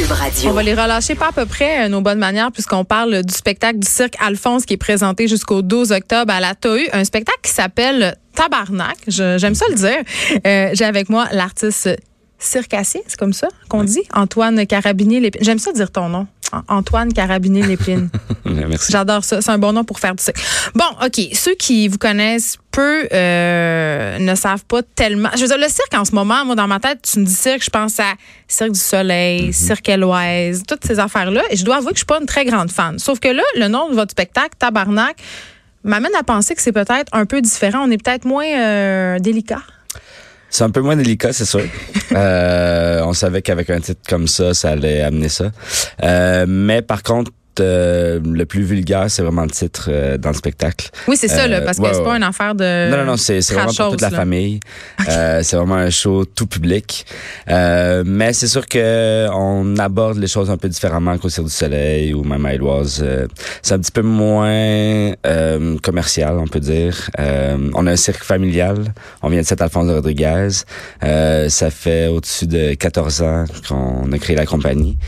Cube Radio. On va les relâcher pas à peu près euh, nos bonnes manières puisqu'on parle du spectacle du cirque Alphonse qui est présenté jusqu'au 12 octobre à la TOU. Un spectacle qui s'appelle Tabarnak. J'aime ça le dire. Euh, J'ai avec moi l'artiste circassien, c'est comme ça qu'on dit? Antoine Carabinier-Lépine. J'aime ça dire ton nom. An- Antoine Carabinier-Lépine. Merci. J'adore ça. C'est un bon nom pour faire du cirque. Bon, OK. Ceux qui vous connaissent peu euh, ne savent pas tellement. Je veux dire, le cirque en ce moment, moi, dans ma tête, tu me dis cirque, je pense à Cirque du Soleil, Cirque Éloise, toutes ces affaires-là. Et je dois avouer que je suis pas une très grande fan. Sauf que là, le nom de votre spectacle, Tabarnak, m'amène à penser que c'est peut-être un peu différent. On est peut-être moins euh, délicat. C'est un peu moins délicat, c'est sûr. Euh, on savait qu'avec un titre comme ça, ça allait amener ça. Euh, mais par contre, euh, le plus vulgaire, c'est vraiment le titre euh, dans le spectacle. Oui, c'est ça, Euh, là, parce que ouais, c'est pas une affaire de. non, non, non, c'est vraiment pour toute la là. famille. Euh, c'est vraiment un show tout public. Euh, mais c'est sûr que on aborde les choses un peu différemment qu'au Cirque du Soleil ou même à Éloise. Euh, c'est un petit peu moins euh, commercial, on peut dire. Euh, on a un cirque familial. On vient de Saint-Alphonse de Rodriguez. Euh, ça fait au-dessus de 14 ans qu'on a créé la compagnie.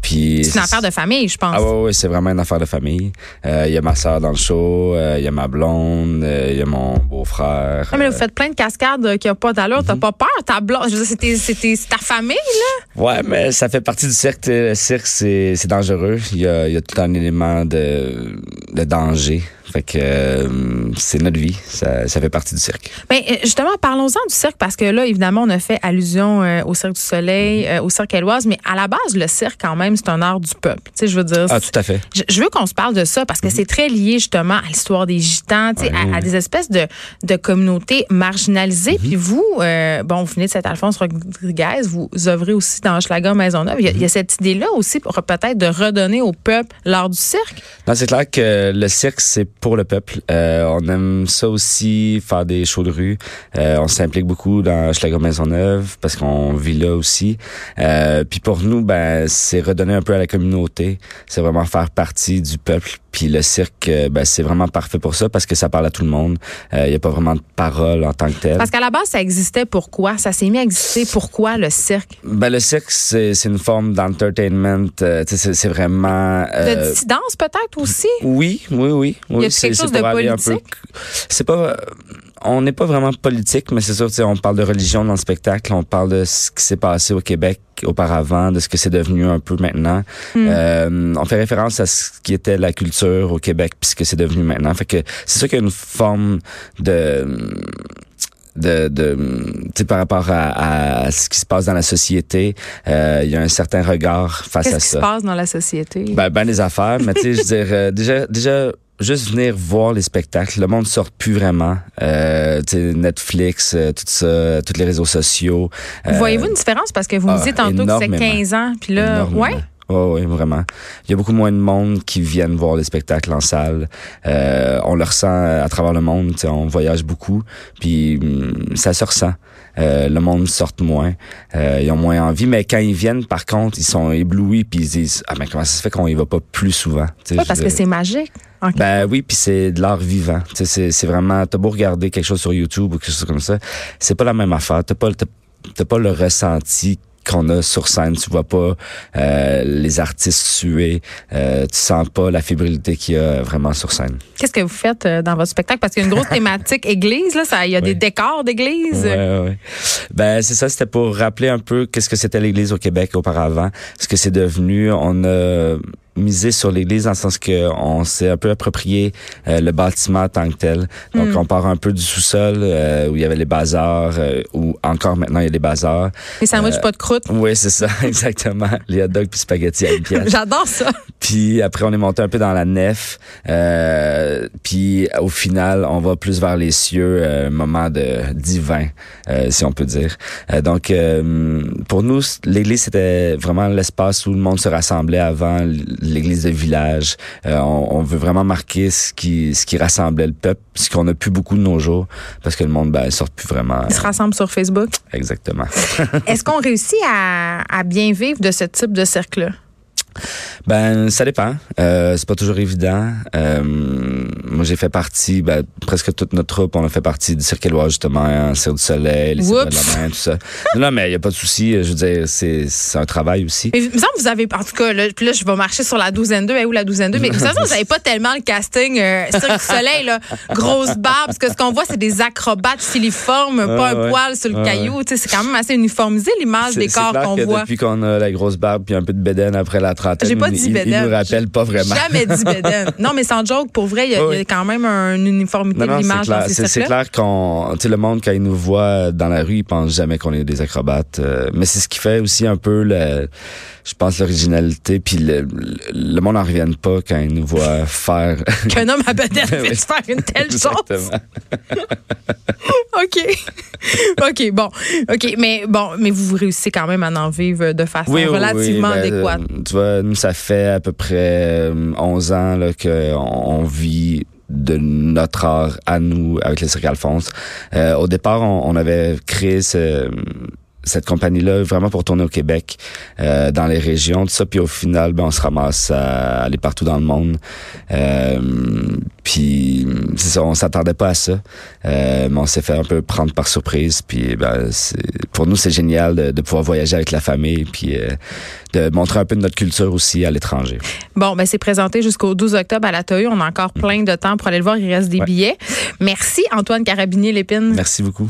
Puis C'est une affaire de famille, je pense. ah ouais, ouais, c'est vraiment une affaire de famille. Euh, Il y a ma soeur dans le show, euh, il y a ma blonde, euh, il y a mon beau-frère. Non, mais là, vous faites plein de cascades qui n'ont pas d'allure. Mhm. T'as pas peur, ta blonde. Je veux dire, c'était- c'était c'est ta famille, là? Ouais, mais ça fait partie du cirque. Le cirque, c'est dangereux. Il y a, y a tout un élément de, de danger. Fait que euh, c'est notre vie. Ça, ça fait partie du cirque. Mais euh, justement, parlons-en du cirque parce que là, évidemment, on a fait allusion euh, au Cirque du Soleil, Mhm. euh, au Cirque Éloise, mais à la base, le cirque, quand même, c'est un art du peuple. Tu sais, je veux dire. Ah, tout à fait. je, je veux qu'on se parle de ça parce que c'est très lié justement à l'histoire des gitans, tu sais, à, à des espèces de, de communautés marginalisées. Puis vous, bon, vous venez de Saint-Alphonse Rodriguez, vous œuvrez aussi dans Schlager Maisonneuve. Il y a, il y a cette idée-là aussi pour peut-être de redonner au peuple l'art du cirque. Non, c'est clair que le cirque, c'est pour le peuple. Euh, on aime ça aussi, faire des shows de rue. Euh, on s'implique beaucoup dans Schlager Maisonneuve parce qu'on vit là aussi. Euh, puis pour nous, ben, c'est redonner un peu à la communauté. C'est vraiment faire partie du peuple. Puis le cirque, euh, ben, c'est vraiment parfait pour ça parce que ça parle à tout le monde. Il n'y a pas vraiment de parole en tant que tel. Parce qu'à la base, ça existait pourquoi? Ça s'est mis à exister pourquoi le cirque? Ben, le cirque, c'est c'est une forme d'entertainment. Euh, c'est vraiment... De euh, dissidence peut-être aussi? Oui, oui, oui. oui Y a c'est- quelque c'est chose de politique? C'est pas. On n'est pas vraiment politique, mais c'est sûr, tu sais, on parle de religion dans le spectacle, on parle de ce qui s'est passé au Québec auparavant, de ce que c'est devenu un peu maintenant. Hmm. Euh, on fait référence à ce qui était la culture au Québec, puis ce que c'est devenu maintenant. Fait que c'est sûr qu'il y a une forme de de, de tu sais, par rapport à, à ce qui se passe dans la société, euh, il y a un certain regard face Qu'est-ce à qui ça. se passe dans la société? Ben, ben des affaires, mais tu sais, je veux dire, euh, déjà, déjà, juste venir voir les spectacles, le monde sort plus vraiment. Euh, Netflix, euh, tout ça, tous les réseaux sociaux. euh, Voyez-vous une différence? Parce que vous me ah, disiez tantôt que c'est énormément. 15 ans, puis là, énormément. ouais? Oh, oui, vraiment. Il y a beaucoup moins de monde qui viennent voir les spectacles en salle. Euh, on le ressent à travers le monde. On voyage beaucoup, puis hum, ça se ressent. Euh, le monde sort moins. Euh, ils ont moins envie, mais quand ils viennent, par contre, ils sont éblouis, puis ils se disent ah mais comment ça se fait qu'on y va pas plus souvent Oui, parce que c'est magique. ben oui, puis c'est de l'art vivant. C'est c'est vraiment t'as beau regarder quelque chose sur YouTube ou quelque chose comme ça, c'est pas la même affaire. T'as pas t'as- t'as pas le ressenti qu'on a sur scène, tu vois pas euh, les artistes suer, euh, tu sens pas la fébrilité qu'il y a vraiment sur scène. Qu'est-ce que vous faites euh, dans votre spectacle? Parce qu'il y a une grosse thématique église, là. Ça, il y a des décors d'église. Ouais, ouais, ouais. Ben c'est ça, c'était pour rappeler un peu qu'est-ce que c'était l'Église au Québec auparavant, ce que c'est devenu. On a misé sur l'Église dans le sens que on s'est un peu approprié euh, le bâtiment en tant que tel. Donc Mm. on part un peu du sous-sol euh, où il y avait les bazars, euh, où encore maintenant il y a des bazars. Les sandwichs pas de croûte. Oui, c'est ça, exactement. Les hot dogs puis spaghettis à une pièce. J'adore ça. Puis après, on est monté un peu dans la nef. Euh, puis au final, on va plus vers les cieux, euh, moment de divin, euh, si on peut dire. Euh, donc, euh, pour nous, l'église, c'était vraiment l'espace où le monde se rassemblait avant l'église de village. Euh, on, on veut vraiment marquer ce qui, ce qui rassemblait le peuple, ce qu'on a plus beaucoup de nos jours, parce que le monde, ben, sort plus vraiment. Ils se rassemblent sur Facebook. Exactement. Est-ce qu'on réussit à, à bien vivre de ce type de cercle-là? Ben, ça dépend. Euh, c'est pas toujours évident. Euh, moi, j'ai fait partie, ben, presque toute notre troupe, on a fait partie du Cirque Éloise, justement, hein, Cirque du Soleil, les Cirques de la Main, tout ça. non, mais il n'y a pas de souci. Je veux dire, c'est, c'est un travail aussi. Mais il me semble que vous avez, en tout cas, là, puis là, je vais marcher sur la douzaine 2, où la douzaine 2, mais vous savez, vous n'avez pas tellement le casting euh, Cirque du Soleil, là, grosse barbe, parce que ce qu'on voit, c'est des acrobates filiformes, pas un poil sur le caillou. C'est quand même assez uniformisé, l'image des corps qu'on voit. Depuis qu'on a la grosse barbe puis un peu de bédaine après la trentaine, J'ai pas dit il, il, nous rappelle pas vraiment. Jamais dit bédaine. Non, mais sans joke, pour vrai, il y, a quand même une uniformité de l'image dans ces C'est clair qu'on, le monde, quand il nous voit dans la rue, il pense jamais qu'on est des acrobates. Euh, mais c'est ce qui fait aussi un peu le, je pense, l'originalité. Puis le, le, monde n'en revienne pas quand il nous voit faire. Qu'un homme à bédaine puisse faire une telle chose. OK. OK, bon. OK, mais bon, mais vous réussissez quand même à en vivre de façon relativement ben, adéquate. tu vois, nous, ça fait à peu près 11 ans là, qu'on on vit de notre art à nous avec le Cirque Alphonse. Euh, au départ, on, on avait créé ce, cette compagnie-là vraiment pour tourner au Québec, euh, dans les régions, tout ça. Puis au final, ben, on se ramasse à aller partout dans le monde. Euh, puis c'est ça, on s'attendait pas à ça, euh, mais on s'est fait un peu prendre par surprise. Puis ben, pour nous, c'est génial de, de, pouvoir voyager avec la famille, puis euh, de montrer un peu de notre culture aussi à l'étranger. Bon, ben c'est présenté jusqu'au 12 octobre à la Toyo. On a encore plein de temps pour aller le voir. Il reste des billets. Merci Antoine Carabinier Lépine. Merci beaucoup.